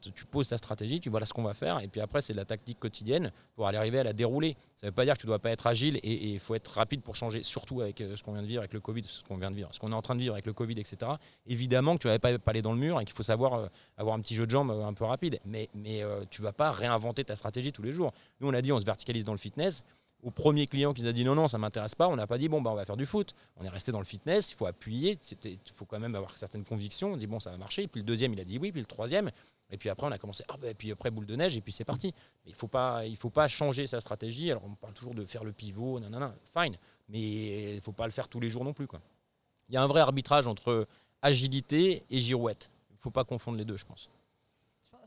tu poses ta stratégie, tu vois là ce qu'on va faire, et puis après c'est de la tactique quotidienne pour aller arriver à la dérouler. Ça ne veut pas dire que tu dois pas être agile et il faut être rapide pour changer, surtout avec euh, ce qu'on vient de vivre avec le Covid, ce qu'on vient de vivre, ce qu'on est en train de vivre avec le Covid, etc. Évidemment que tu ne vas pas, aller dans le mur et qu'il faut savoir euh, avoir un petit jeu de jambes euh, un peu rapide, mais, mais tu vas pas réinventer ta stratégie tous les jours. Nous on a dit on se verticalise dans le fitness, au premier client qui nous a dit non, non, ça m'intéresse pas, on n'a pas dit bon, bah, on va faire du foot. On est resté dans le fitness, il faut appuyer, il faut quand même avoir certaines convictions. On dit bon, ça va marcher. Puis le deuxième, il a dit oui, puis le troisième. Et puis après, on a commencé, ah, bah, puis après, boule de neige, et puis c'est parti. Mais il ne faut, pas, faut pas changer sa stratégie. Alors, on parle toujours de faire le pivot, nanana, fine. Mais il ne faut pas le faire tous les jours non plus. Il y a un vrai arbitrage entre agilité et girouette. Il ne faut pas confondre les deux, je pense.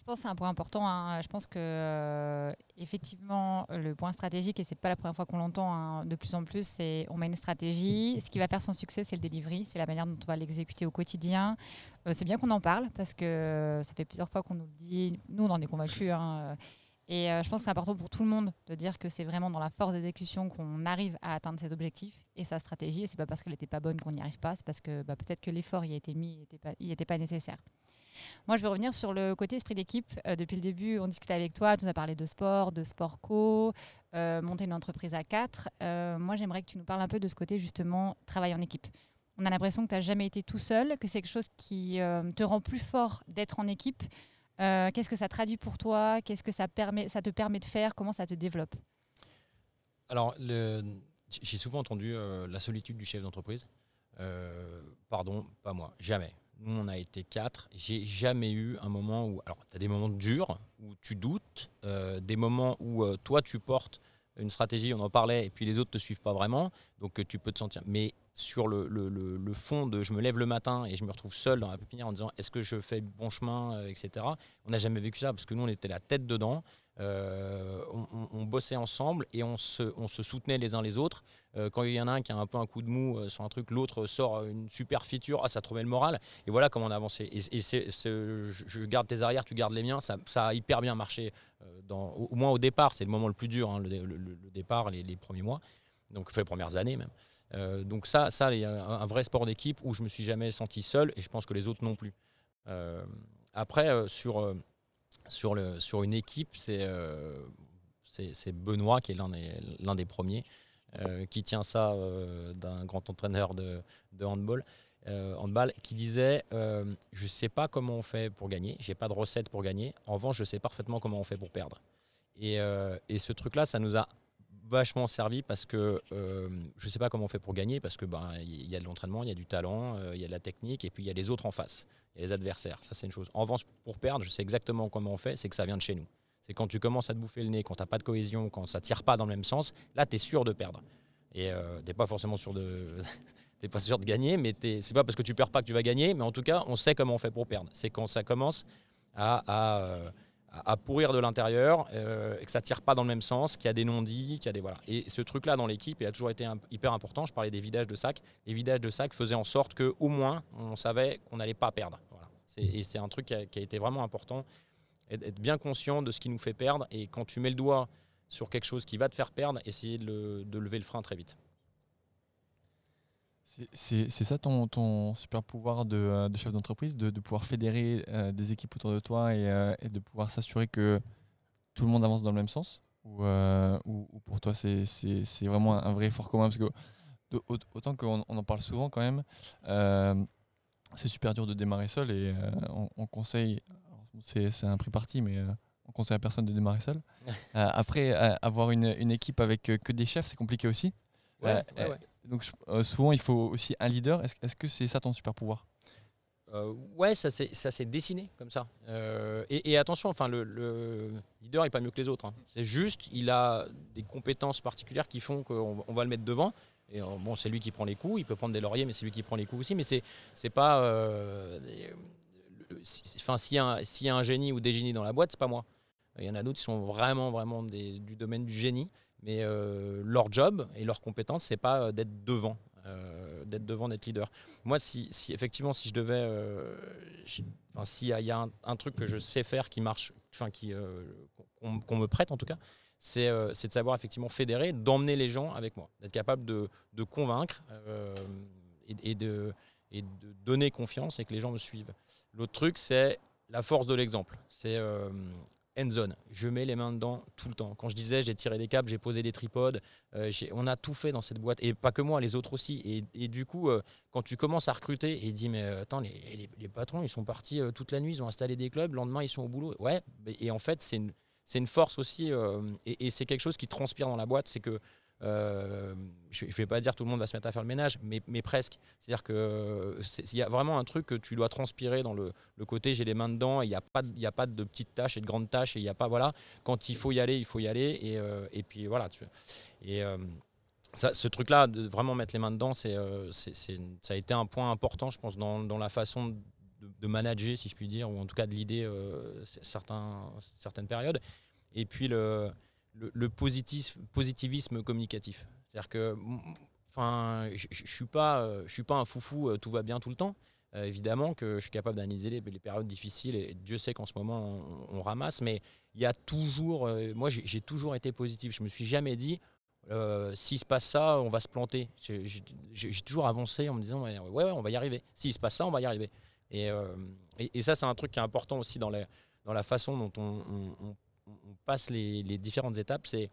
Je pense que c'est un point important. Hein. Je pense que euh, effectivement, le point stratégique, et c'est pas la première fois qu'on l'entend hein, de plus en plus, c'est on met une stratégie. Ce qui va faire son succès, c'est le delivery, c'est la manière dont on va l'exécuter au quotidien. Euh, c'est bien qu'on en parle parce que ça fait plusieurs fois qu'on nous le dit. Nous, on en est convaincus. Hein. Et euh, je pense que c'est important pour tout le monde de dire que c'est vraiment dans la force d'exécution qu'on arrive à atteindre ses objectifs et sa stratégie. Et c'est pas parce qu'elle n'était pas bonne qu'on n'y arrive pas, c'est parce que bah, peut-être que l'effort y a été mis, il n'était pas, pas nécessaire. Moi, je vais revenir sur le côté esprit d'équipe. Euh, depuis le début, on discutait avec toi, tu nous as parlé de sport, de sport co, euh, monter une entreprise à quatre. Moi, j'aimerais que tu nous parles un peu de ce côté, justement, travail en équipe. On a l'impression que tu n'as jamais été tout seul, que c'est quelque chose qui te rend plus fort d'être en équipe. Qu'est-ce que ça traduit pour toi? Qu'est-ce que ça, permet, ça te permet de faire? Comment ça te développe? Alors, j'ai souvent entendu la solitude du chef d'entreprise. pardon, pas moi, jamais. Nous, on a été quatre. J'ai jamais eu un moment où. Alors, tu as des moments durs où tu doutes, euh, des moments où euh, toi, tu portes une stratégie, on en parlait, et puis les autres ne te suivent pas vraiment. Donc, euh, tu peux te sentir. Mais sur le, fond de je me lève le matin et je me retrouve seul dans la pépinière en disant est-ce que je fais bon chemin, etc. On n'a jamais vécu ça parce que nous, on était la tête dedans. Euh, on, bossait ensemble et on se, soutenait les uns les autres. Euh, quand il y en a un qui a un peu un coup de mou euh, sur un truc, l'autre sort une super feature, ah, ça trouvait le moral. Et voilà comment on a avancé. Et, je garde tes arrières, tu gardes les miens, ça, a hyper bien marché, au, moins au départ. C'est le moment le plus dur, hein, le, départ, les, premiers mois, donc les premières années même. donc ça, ça, il y a un, vrai sport d'équipe où je me suis jamais senti seul et je pense que les autres non plus. après, sur sur, le, sur une équipe, c'est euh, Benoît qui est l'un des, l'un des premiers, euh, qui tient ça euh, d'un grand entraîneur de, de handball, handball, qui disait Je sais pas comment on fait pour gagner, j'ai pas de recette pour gagner, en revanche, je sais parfaitement comment on fait pour perdre. Et, et ce truc-là, ça nous a vachement servi parce que je ne sais pas comment on fait pour gagner parce que ben il y a de l'entraînement, il y a du talent, il y a de la technique et puis il y a les autres en face les adversaires. Ça, c'est une chose. En revanche, pour perdre, je sais exactement comment on fait, c'est que ça vient de chez nous. C'est quand tu commences à te bouffer le nez, quand tu n'as pas de cohésion, quand ça tire pas dans le même sens, là, tu es sûr de perdre. Et euh, tu n'es pas forcément sûr de. *laughs* pas sûr de gagner, mais c'est pas parce que tu perds pas que tu vas gagner, mais en tout cas, on sait comment on fait pour perdre. C'est quand ça commence à, euh, à pourrir de l'intérieur euh, et que ça tire pas dans le même sens, qu'il y a des non-dits, qu'il y a des voilà. Et ce truc-là dans l'équipe, a toujours été hyper important. Je parlais des vidages de sacs. Les vidages de sacs faisaient en sorte que au moins on savait qu'on n'allait pas perdre. Et c'est un truc qui a, été vraiment important, être bien conscient de ce qui nous fait perdre. Et quand tu mets le doigt sur quelque chose qui va te faire perdre, essayer de lever le frein très vite. C'est ça ton, ton, super pouvoir de, euh, de chef d'entreprise, de, de, pouvoir fédérer euh, des équipes autour de toi et, euh, et de pouvoir s'assurer que tout le monde avance dans le même sens? Ou, ou, pour toi, c'est vraiment un vrai effort commun? Parce que autant qu'on on en parle souvent quand même, c'est super dur de démarrer seul et on, conseille, c'est un prix parti, mais on conseille à personne de démarrer seul. *laughs* après, avoir une, une, équipe avec que des chefs, c'est compliqué aussi. Ouais, ouais, donc euh, souvent, il faut aussi un leader. Est-ce que c'est ça ton super pouvoir? Euh, Ouais, ça s'est dessiné comme ça. Euh, et, attention, enfin, le, leader n'est pas mieux que les autres. Hein. C'est juste, il a des compétences particulières qui font qu'on va le mettre devant. Et bon, c'est lui qui prend les coups. Il peut prendre des lauriers, mais c'est lui qui prend les coups aussi. Mais c'est pas. Enfin, s'il y, y, a un génie ou des génies dans la boîte, c'est pas moi. Il y en a d'autres qui sont vraiment, vraiment du domaine du génie. Mais euh, leur job et leur compétence, c'est pas euh, d'être devant, euh, d'être devant, d'être leader. Moi, si, effectivement, si je devais, s'il y a, un, truc que je sais faire qui marche, enfin qui qu'on me prête en tout cas, c'est de savoir effectivement fédérer, d'emmener les gens avec moi, d'être capable de, convaincre et, de, et de donner confiance et que les gens me suivent. L'autre truc, c'est la force de l'exemple. C'est end zone. Je mets les mains dedans tout le temps. Quand je disais j'ai tiré des câbles, j'ai posé des tripodes, euh, on a tout fait dans cette boîte. Et pas que moi, les autres aussi. Et, du coup, euh, quand tu commences à recruter et dis mais euh, attends, les, les, patrons, ils sont partis toute la nuit, ils ont installé des clubs, le lendemain ils sont au boulot. Ouais, et en fait, c'est une, une, force aussi. et, c'est quelque chose qui transpire dans la boîte, c'est que je ne vais pas dire tout le monde va se mettre à faire le ménage, mais, presque. C'est-à-dire qu'il y a vraiment un truc que tu dois transpirer dans le, côté j'ai les mains dedans, il n'y a, pas de, petites tâches et de grandes tâches, et il n'y a pas, voilà, quand il faut y aller, il faut y aller, et, et puis voilà. Et ce truc-là, de vraiment mettre les mains dedans, ça a été un point important, je pense, dans, la façon de, manager, si je puis dire, ou en tout cas de l'idée certaines périodes. Et puis le, le, positivisme communicatif. C'est-à-dire que je ne suis, pas, suis pas un foufou, euh, tout va bien tout le temps. Euh, évidemment que je suis capable d'analyser les, périodes difficiles et Dieu sait qu'en ce moment on, ramasse, mais il y a toujours, euh, moi j'ai toujours été positif. Je me suis jamais dit, s'il se passe ça, on va se planter. J'ai toujours avancé en me disant, ouais, on va y arriver. S'il se passe ça, on va y arriver. Et, ça, c'est un truc qui est important aussi dans, la façon dont on, on on passe les, différentes étapes, c'est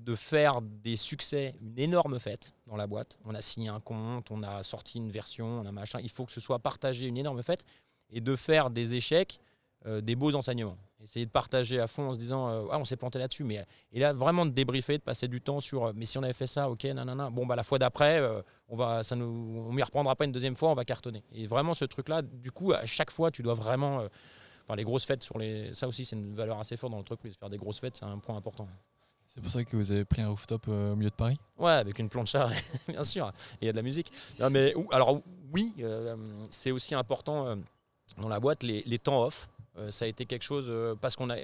de faire des succès, une énorme fête dans la boîte. On a signé un compte, on a sorti une version, on a machin. Il faut que ce soit partagé, une énorme fête, et de faire des échecs, euh, des beaux enseignements. Essayer de partager à fond en se disant euh, ah, on s'est planté là-dessus, mais et là vraiment de débriefer, de passer du temps sur euh, mais si on avait fait ça, ok, nanana. Bon bah la fois d'après, on va, ça nous, on m'y reprendra pas une deuxième fois, on va cartonner. Et vraiment ce truc-là, du coup à chaque fois tu dois vraiment les grosses fêtes sur les. Ça aussi, c'est une valeur assez forte dans l'entreprise. Faire des grosses fêtes, c'est un point important. C'est pour ça que vous avez pris un rooftop euh, au milieu de Paris? Ouais, avec une plancha, *laughs* bien sûr. Et il y a de la musique. Non, mais, alors, oui, euh, c'est aussi important euh, dans la boîte, les, temps off. ça a été quelque chose. parce qu'on a.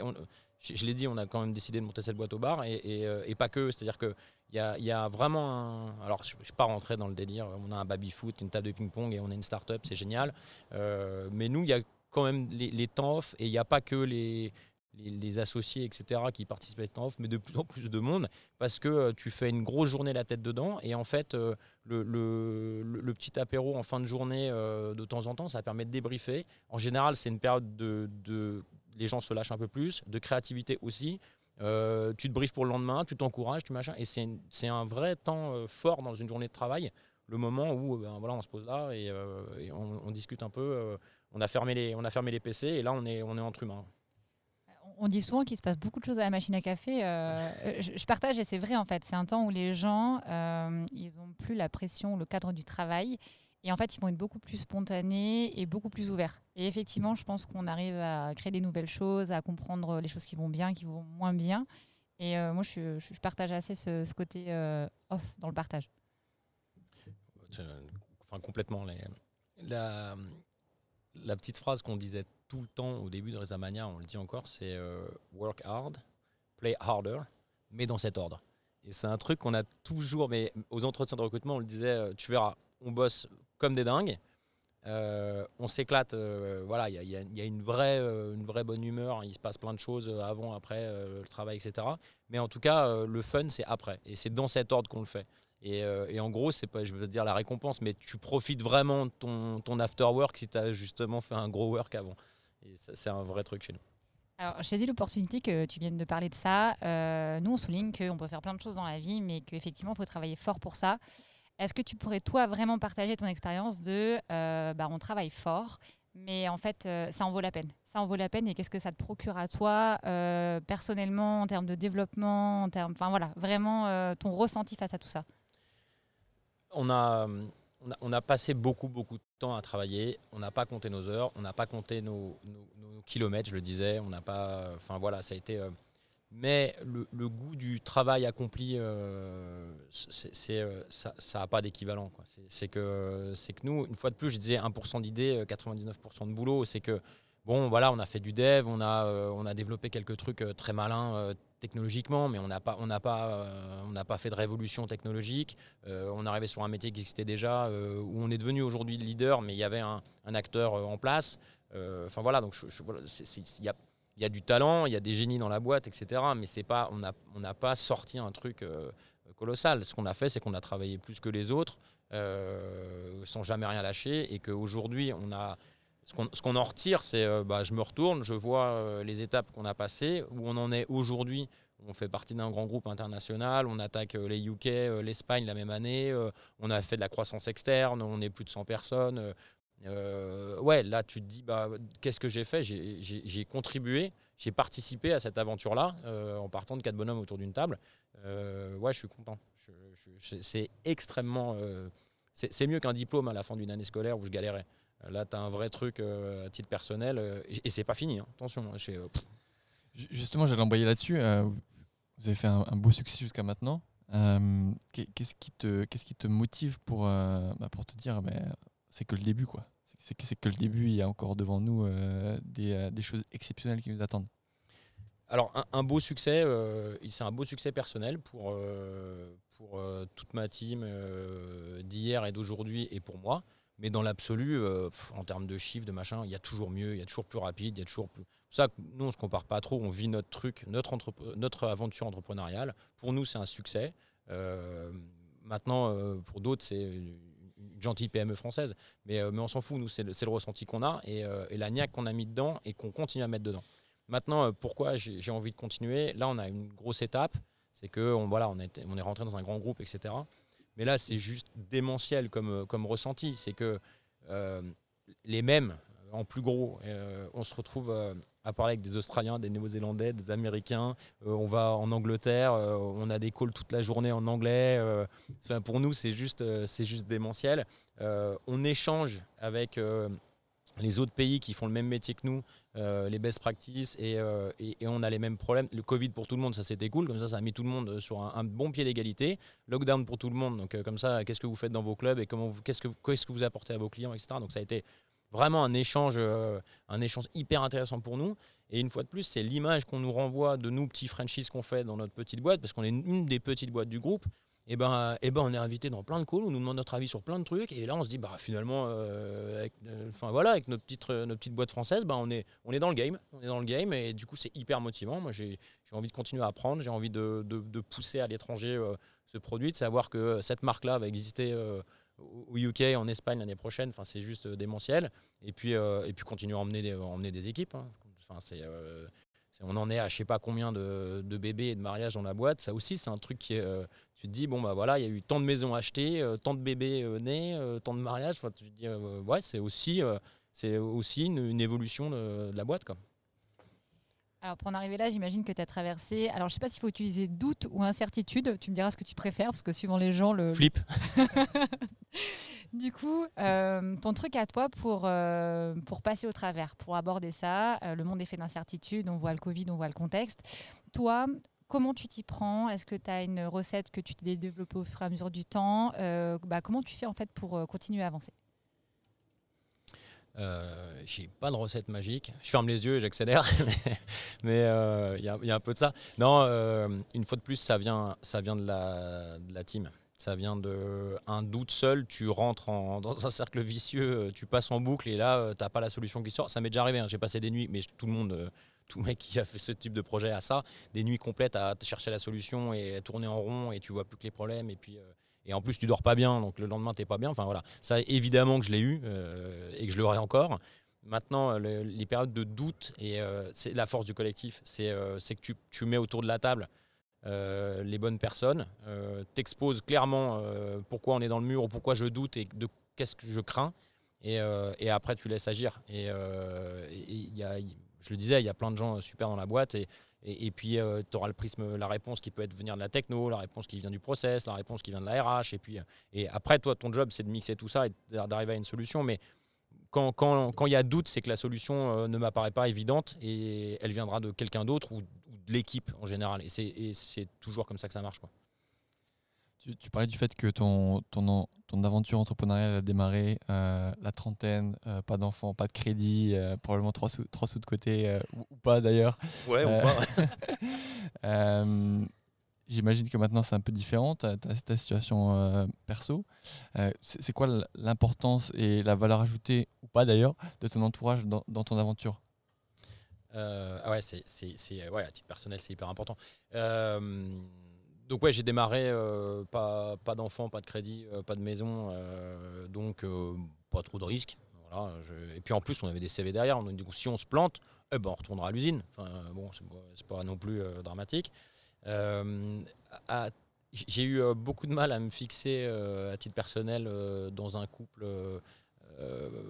je, l'ai dit, on a quand même décidé de monter cette boîte au bar et, pas que. C'est-à-dire que il y, a, vraiment un. Alors, je ne suis pas rentré dans le délire. On a un baby-foot, une table de ping-pong et on a une start-up, c'est génial. mais nous, il y a quand même les, temps off et il n'y a pas que les, les, associés, etc., qui participent à ces temps off, mais de plus en plus de monde parce que euh, tu fais une grosse journée la tête dedans et en fait, euh, le, petit apéro en fin de journée euh, de temps en temps, ça permet de débriefer. En général, c'est une période de, Les gens se lâchent un peu plus, de créativité aussi. tu te briefes pour le lendemain, tu t'encourages, tu machin. Et c'est un vrai temps fort dans une journée de travail, le moment où ben, voilà, on se pose là et, on, discute un peu on a fermé les, on a fermé les PC et là on est, on est entre humains. On dit souvent qu'il se passe beaucoup de choses à la machine à café. Euh, *laughs* je, partage et c'est vrai en fait. C'est un temps où les gens, euh, ils n'ont plus la pression, le cadre du travail. Et en fait, ils vont être beaucoup plus spontanés et beaucoup plus ouverts. Et effectivement, je pense qu'on arrive à créer des nouvelles choses, à comprendre les choses qui vont bien, qui vont moins bien. Et euh, moi, je, je, partage assez ce, ce côté off dans le partage. Enfin, complètement. Les, la, la petite phrase qu'on disait tout le temps au début de Reza Mania, on le dit encore, c'est euh, work hard, play harder, mais dans cet ordre. Et c'est un truc qu'on a toujours, mais aux entretiens de recrutement, on le disait, euh, tu verras, on bosse comme des dingues, euh, on s'éclate, voilà, il y, a, une vraie, une vraie bonne humeur, il se passe plein de choses avant, après, le travail, etc. Mais en tout cas, le fun, c'est après. Et c'est dans cet ordre qu'on le fait. Euh, et, en gros, c'est pas, je veux dire la récompense, mais tu profites vraiment de ton, after work si tu as justement fait un gros work avant. C'est un vrai truc chez nous. Alors, j'ai dit l'opportunité que tu viennes de parler de ça. Euh, nous, on souligne qu'on peut faire plein de choses dans la vie, mais qu'effectivement, il faut travailler fort pour ça. Est-ce que tu pourrais, toi, vraiment partager ton expérience de euh, bah, on travaille fort, mais en fait, ça en vaut la peine? Ça en vaut la peine et qu'est-ce que ça te procure à toi, personnellement, en termes de développement, en termes. Enfin, voilà, vraiment ton ressenti face à tout ça? On a, on a, passé beaucoup, beaucoup de temps à travailler. On n'a pas compté nos heures, on n'a pas compté nos, kilomètres, je le disais. On n'a pas. Enfin voilà, ça a été. Euh, mais le, goût du travail accompli, euh, euh, ça n'a pas d'équivalent. C'est, que, c'est que nous, une fois de plus, je disais 1% d'idées, 99% de boulot. C'est que, bon, voilà, on a fait du dev, on a, on a développé quelques trucs très malins technologiquement, mais on n'a pas, on n'a pas, euh, on n'a pas fait de révolution technologique. Euh, on arrivé sur un métier qui existait déjà, euh, où on est devenu aujourd'hui le leader, mais il y avait un, acteur en place. Enfin voilà, donc il y a, y a du talent, il y a des génies dans la boîte, etc. Mais c'est pas, on n'a on n'a pas sorti un truc colossal. Ce qu'on a fait, c'est qu'on a travaillé plus que les autres, sans jamais rien lâcher, et qu'aujourd'hui, on a ce qu'on en retire, c'est euh, bah, je me retourne, je vois euh, les étapes qu'on a passées, où on en est aujourd'hui. On fait partie d'un grand groupe international, on attaque euh, les UK, l'Espagne la même année, on a fait de la croissance externe, on est plus de 100 personnes, ouais, là, tu te dis, bah, qu'est-ce que j'ai fait? J'ai contribué, j'ai participé à cette aventure-là en partant de quatre bonhommes autour d'une table. ouais, je suis content. c'est extrêmement. c'est mieux qu'un diplôme à la fin d'une année scolaire où je galérais. Là, tu as un vrai truc à titre personnel. et, c'est pas fini, hein. attention. Hein, Justement, j'allais envoyer là-dessus. vous avez fait un beau succès jusqu'à maintenant. Euh, qu'est-ce qui te qu'est-ce qui te motive pour euh, bah, pour te dire mais c'est que le début quoi c'est que le début il y a encore devant nous euh, des, des, choses exceptionnelles qui nous attendent alors un, beau succès c'est un beau succès personnel pour pour toute ma team d'hier et d'aujourd'hui et pour moi mais dans l'absolu en termes de chiffres de machin il y a toujours mieux il y a toujours plus rapide il y a toujours plus ça, nous, on ne se compare pas trop, on vit notre truc, notre, aventure entrepreneuriale. Pour nous, c'est un succès. Euh, maintenant, euh, pour d'autres, c'est une, gentille PME française. Mais, euh, mais on s'en fout, nous, c'est le, ressenti qu'on a et, la niaque qu'on a mis dedans et qu'on continue à mettre dedans. Maintenant, pourquoi j'ai envie de continuer? Là, on a une grosse étape, c'est qu'on voilà, on est, on est rentré dans un grand groupe, etc. Mais là, c'est juste démentiel comme, comme ressenti. C'est que les mêmes, en plus gros, on se retrouve à parler avec des Australiens, des Néo-Zélandais, des Américains. Euh, on va en Angleterre, euh, on a des calls toute la journée en anglais. Euh, pour nous, c'est juste, c'est juste démentiel. on échange avec les autres pays qui font le même métier que nous, les best practices, et, on a les mêmes problèmes. Le Covid pour tout le monde, ça c'était cool, comme ça ça a mis tout le monde sur un, bon pied d'égalité. Lockdown pour tout le monde, donc comme ça, qu'est-ce que vous faites dans vos clubs et comment qu'est-ce que, qu'est-ce que vous apportez à vos clients, etc. Donc ça a été vraiment un échange, euh, un échange hyper intéressant pour nous. Et une fois de plus, c'est l'image qu'on nous renvoie de nous, petits franchises qu'on fait dans notre petite boîte, parce qu'on est une des petites boîtes du groupe. Et ben, et ben, on est invité dans plein de calls, on nous demande notre avis sur plein de trucs, et là on se dit, bah finalement, euh, avec, euh, voilà, avec notre petite, notre petite boîte française, bah, on, est, on est dans le game, on est dans le game, et du coup c'est hyper motivant. Moi j'ai envie de continuer à apprendre, j'ai envie de, de, pousser à l'étranger ce produit, de savoir que cette marque-là va exister au UK, en Espagne l'année prochaine. Enfin, c'est juste euh, démentiel. Et puis, euh, et puis continuer à emmener des, emmener des équipes. Hein. Euh, on en est à je sais pas combien de, bébés et de mariages dans la boîte. Ça aussi, c'est un truc qui est. tu te dis, bon, bah voilà, il y a eu tant de maisons achetées, tant de bébés nés, tant de mariages. Tu te dis, ouais, c'est aussi, c'est aussi une, évolution de, la boîte. Alors pour en arriver là, j'imagine que tu as traversé. Alors je sais pas s'il faut utiliser doute ou incertitude. Tu me diras ce que tu préfères parce que suivant les gens, le. Flip. *laughs* du coup, euh, ton truc à toi pour, euh, pour passer au travers, pour aborder ça, euh, le monde est fait d'incertitude, on voit le Covid, on voit le contexte. Toi, comment tu t'y prends? Est-ce que tu as une recette que tu t'es développée au fur et à mesure du temps? Bah, Comment tu fais en fait pour continuer à avancer? Euh, j'ai pas de recette magique. Je ferme les yeux et j'accélère, *laughs* mais il euh, y, a un peu de ça. Non, euh, une fois de plus, ça vient, ça vient de, la, de la team. Ça vient de un doute seul, tu rentres dans un cercle vicieux, tu passes en boucle et là, tu n'as pas la solution qui sort. Ça m'est déjà arrivé, hein. j'ai passé des nuits, mais tout le monde, tout mec qui a fait ce type de projet a ça, des nuits complètes à chercher la solution et à tourner en rond et tu vois plus que les problèmes et puis et en plus tu dors pas bien, donc le lendemain t'es pas bien. Enfin voilà, ça évidemment que je l'ai eu euh, et que je l'aurai encore. Maintenant, les périodes de doute, et euh, c'est la force du collectif, c'est euh, que tu, tu, mets autour de la table les bonnes personnes, t'exposes clairement pourquoi on est dans le mur ou pourquoi je doute et de qu'est-ce que je crains, et, et, après tu laisses agir. Et, y a, je le disais, il y a plein de gens super dans la boîte, et, et, puis, euh, tu auras le prisme, la réponse qui peut être venir de la techno, la réponse qui vient du process, la réponse qui vient de la RH. Et puis, euh, et après, toi, ton job, c'est de mixer tout ça et d'arriver à une solution. Mais quand il quand, y a doute, c'est que la solution euh, ne m'apparaît pas évidente et elle viendra de quelqu'un d'autre ou, de l'équipe en général. Et c'est toujours comme ça que ça marche. Quoi. Tu, parlais du fait que ton, ton, ton aventure entrepreneuriale a démarré euh, la trentaine, euh, pas d'enfants, pas de crédit, euh, probablement trois sous, trois sous de côté, ou, pas d'ailleurs. Ouais, ou pas. *laughs* J'imagine que maintenant c'est un peu différent, ta, ta, situation perso. c'est quoi l'importance et la valeur ajoutée, ou pas d'ailleurs, de ton entourage dans, dans ton aventure? Ah ouais, c'est, ouais, à titre personnel, c'est hyper important donc ouais, j'ai démarré, euh, pas, pas d'enfants, pas de crédit, euh, pas de maison, euh, donc pas trop de risques. Et puis en plus, on avait des CV derrière, du coup, si on se plante, eh ben, on retournera à l'usine. Enfin, bon, c'est pas, non plus dramatique. j'ai eu beaucoup de mal à me fixer à titre personnel dans un couple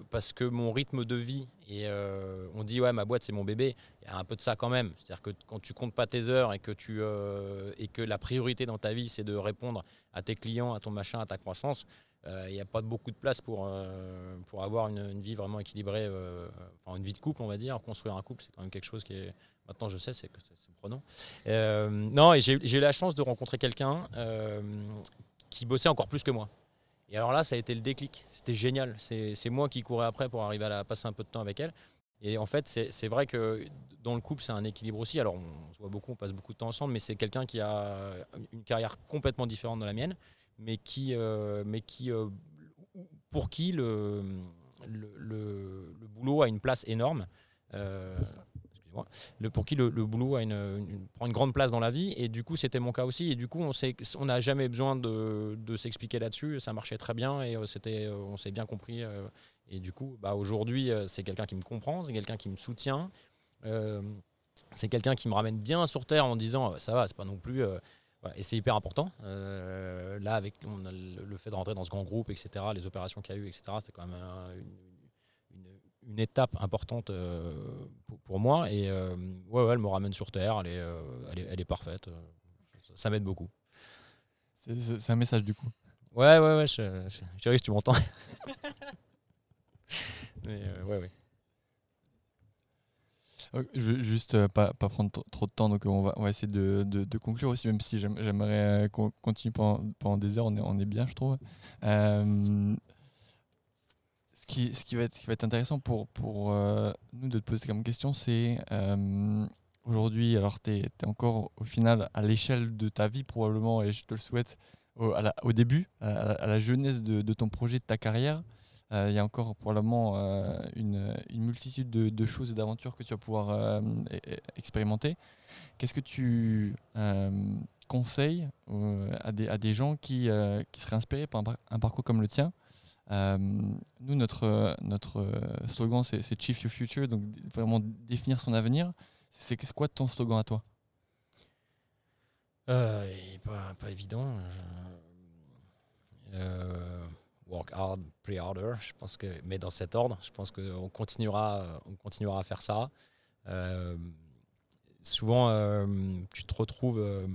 parce que mon rythme de vie, et euh, on dit ouais ma boîte c'est mon bébé, il y a un peu de ça quand même. C'est-à-dire que quand tu comptes pas tes heures et que, tu, euh, et que la priorité dans ta vie c'est de répondre à tes clients, à ton machin, à ta croissance, il n'y a pas beaucoup de place pour, pour avoir une, une, vie vraiment équilibrée, enfin une vie de couple on va dire. Construire un couple c'est quand même quelque chose qui est, maintenant je sais, c'est que c'est prenant. non, et j'ai eu la chance de rencontrer quelqu'un qui bossait encore plus que moi. Et alors là, ça a été le déclic. C'était génial. C'est moi qui courais après pour arriver à passer un peu de temps avec elle. Et en fait, c'est vrai que dans le couple, c'est un équilibre aussi. Alors, on se voit beaucoup, on passe beaucoup de temps ensemble, mais c'est quelqu'un qui a une carrière complètement différente de la mienne, mais qui, euh, mais qui euh, pour qui le, boulot a une place énorme. Euh, pour qui le, boulot prend une grande place dans la vie. Et du coup, c'était mon cas aussi. Et du coup, on n'a jamais besoin de, s'expliquer là-dessus. Ça marchait très bien et euh, c'était, euh, on s'est bien compris. Euh. et du coup, bah, aujourd'hui, c'est quelqu'un qui me comprend, c'est quelqu'un qui me soutient. c'est quelqu'un qui me ramène bien sur terre en disant ça va, c'est pas non plus. et c'est hyper important. là, avec le fait de rentrer dans ce grand groupe, etc., les opérations qu'il y a eu, etc., c'est quand même une, une étape importante euh, pour, moi. Et euh, ouais, ouais, elle me ramène sur Terre, elle est, euh, elle est, parfaite. Ça, m'aide beaucoup. C'est un message du coup. Ouais, ouais, ouais, chérie, tu m'entends. *laughs* Mais ouais, ouais. Je veux juste pas, pas prendre trop de temps, donc on va, on va essayer de, de, conclure aussi, même si j'aimerais qu'on continue pendant, pendant, des heures, on est, on est bien, je trouve ce qui, va, être, intéressant pour, euh, nous de te poser comme question, c'est euh, aujourd'hui, alors tu es, encore au final à l'échelle de ta vie probablement, et je te le souhaite, au, début, à, la jeunesse de, ton projet, de ta carrière. Euh, il y a encore probablement une, multitude de, choses et d'aventures que tu vas pouvoir e, e, expérimenter. Qu'est-ce que tu conseilles à des, à, gens qui seraient inspirés par un parcours comme le tien euh, nous, notre, notre slogan, c'est Chief Your Future, donc vraiment définir son avenir. C'est quoi ton slogan à toi? Euh, pas, pas, évident. Euh, work hard, play harder. Je pense que, mais dans cet ordre, je pense qu'on continuera, on continuera à faire ça. souvent, tu te retrouves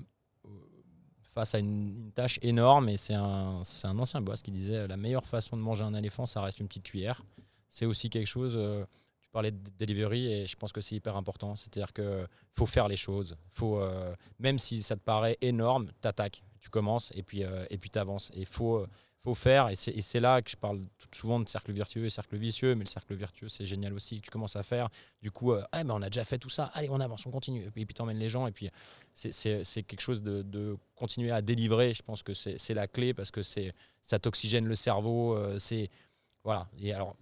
face à une, tâche énorme. Et c'est un, un, ancien boss qui disait la meilleure façon de manger un éléphant, ça reste une petite cuillère. C'est aussi quelque chose. Euh, tu parlais de delivery et je pense que c'est hyper important. C'est-à-dire qu'il faut faire les choses. Faut, euh, même si ça te paraît énorme, t'attaques. Tu commences et puis euh, et puis t'avances. Et faut faut faire. Et c'est là que je parle souvent de cercle vertueux et cercle vicieux, mais le cercle vertueux, c'est génial aussi. Tu commences à faire, du coup, euh, ah, mais on a déjà fait tout ça, allez, on avance, on continue. Et puis tu emmènes les gens, et puis c'est quelque chose de, continuer à délivrer. Je pense que c'est la clé parce que ça t'oxygène le cerveau. Euh, c'est voilà. Et alors,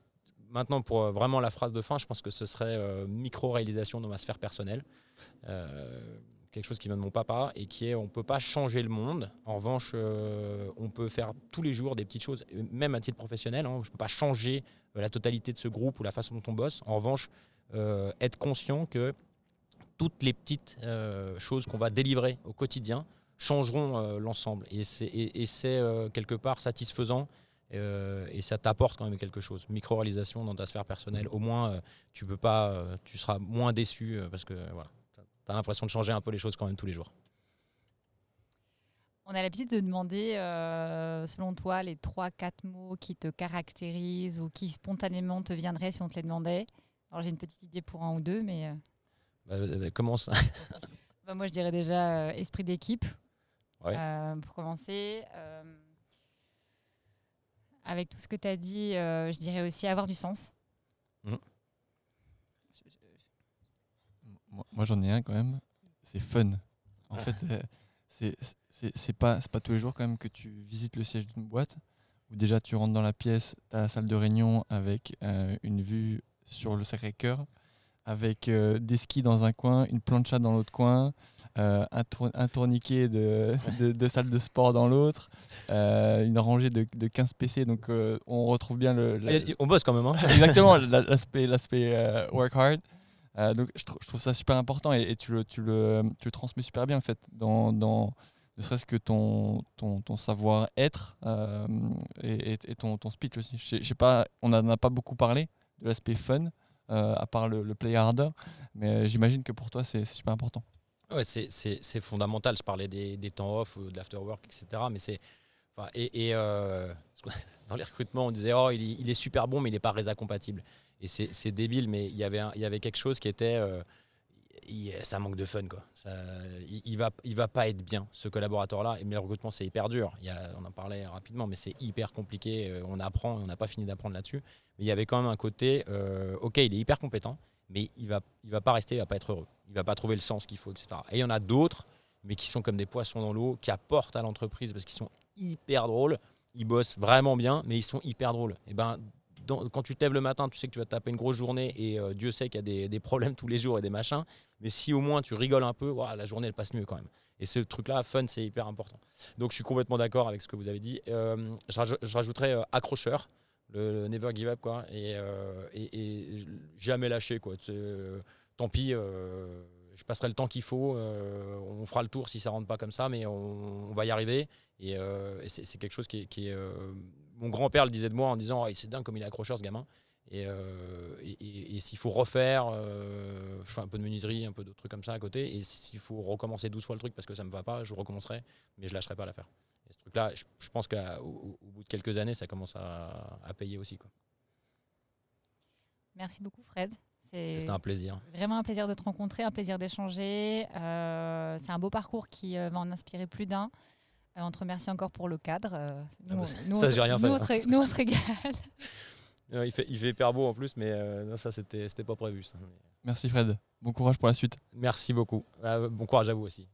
maintenant, pour euh, vraiment la phrase de fin, je pense que ce serait micro-réalisation dans ma sphère personnelle quelque chose qui vient de mon papa et qui est on peut pas changer le monde. En revanche, euh, on peut faire tous les jours des petites choses, même à titre professionnel. Hein, je peux pas changer euh, la totalité de ce groupe ou la façon dont on bosse. En revanche, euh, être conscient que toutes les petites choses qu'on va délivrer au quotidien changeront l'ensemble. Et c'est quelque part satisfaisant. et ça t'apporte quand même quelque chose. Micro-réalisation dans ta sphère personnelle. Au moins, tu peux pas, tu seras moins déçu parce que voilà tu as l'impression de changer un peu les choses quand même tous les jours. On a l'habitude de demander, euh, selon toi, les 3-4 mots qui te caractérisent ou qui spontanément te viendraient si on te les demandait. Alors j'ai une petite idée pour un ou deux, mais... Euh, bah, euh, bah, comment ça? *laughs* Bah, Moi je dirais déjà esprit d'équipe, pour commencer. avec tout ce que tu as dit, je dirais aussi avoir du sens. Mmh. Moi, j'en ai un quand même. C'est fun. En fait, euh, c'est pas, pas tous les jours quand même que tu visites le siège d'une boîte où déjà tu rentres dans la pièce, tu as la salle de réunion avec euh, une vue sur le Sacré-Cœur, avec euh, des skis dans un coin, une plancha dans l'autre coin, un, un, tourniquet de, de, de, salle de sport dans l'autre, une rangée de, de 15 PC. Donc on retrouve bien le. on bosse quand même. Hein *laughs* exactement, l'aspect work hard. Euh, donc je, trouve ça super important et, tu, le, transmets super bien en fait dans, ne serait-ce que ton, savoir-être euh, et, ton, speech aussi. On n'en a pas beaucoup parlé de l'aspect fun, euh, à part le, play harder, mais j'imagine que pour toi, c'est super important. Ouais, c'est fondamental. Je parlais des, temps off, de l'afterwork, etc. Mais c'est. *laughs* dans les recrutements, on disait Oh, il, il, est super bon, mais il n'est pas résa compatible. Et c'est débile, mais il y, avait il y avait quelque chose qui était ça manque de fun. Quoi. Ça, il, va, il va pas être bien, ce collaborateur-là. Mais le recrutement, c'est hyper dur. Il y a, on en parlait rapidement, mais c'est hyper compliqué. Euh, on apprend, on n'a pas fini d'apprendre là-dessus. Mais il y avait quand même un côté, euh, ok, il est hyper compétent, mais il va, il va pas rester, il va pas être heureux. Il va pas trouver le sens qu'il faut, etc. Et il y en a d'autres, mais qui sont comme des poissons dans l'eau, qui apportent à l'entreprise parce qu'ils sont hyper drôles. Ils bossent vraiment bien, mais ils sont hyper drôles. Et ben, quand tu te lèves le matin, tu sais que tu vas taper une grosse journée et euh, Dieu sait qu'il y a des, problèmes tous les jours et des machins. Mais si au moins tu rigoles un peu, la journée elle passe mieux quand même. Et ce truc-là, fun, c'est hyper important. Donc je suis complètement d'accord avec ce que vous avez dit. Euh, je, rajouterais euh, accrocheur, le, never give up, quoi. Et, jamais lâcher, quoi. tant pis je passerai le temps qu'il faut. on fera le tour si ça rentre pas comme ça, mais on, va y arriver. Et, c'est quelque chose qui est, mon grand-père le disait de moi en disant oh, c'est dingue comme il est accrocheur ce gamin. Et, euh, s'il faut refaire, euh, je fais un peu de menuiserie, un peu d'autres trucs comme ça à côté. Et s'il faut recommencer 12 fois le truc parce que ça ne me va pas, je recommencerai, mais je lâcherai pas l'affaire. Et ce truc-là, je, pense qu'au bout de quelques années, ça commence à, payer aussi. Quoi. Merci beaucoup, Fred. C'était un plaisir. Vraiment un plaisir de te rencontrer, un plaisir d'échanger. Euh, c'est un beau parcours qui va en inspirer plus d'un. Euh, on te remercie encore pour le cadre. Euh, ah bah, ça, j'ai rien fait. *laughs* Nous, on se régale. il, fait, il fait hyper beau en plus, mais euh, ça, c'était, c'était pas prévu. Merci Fred. Bon courage pour la suite. Merci beaucoup. bon courage à vous aussi.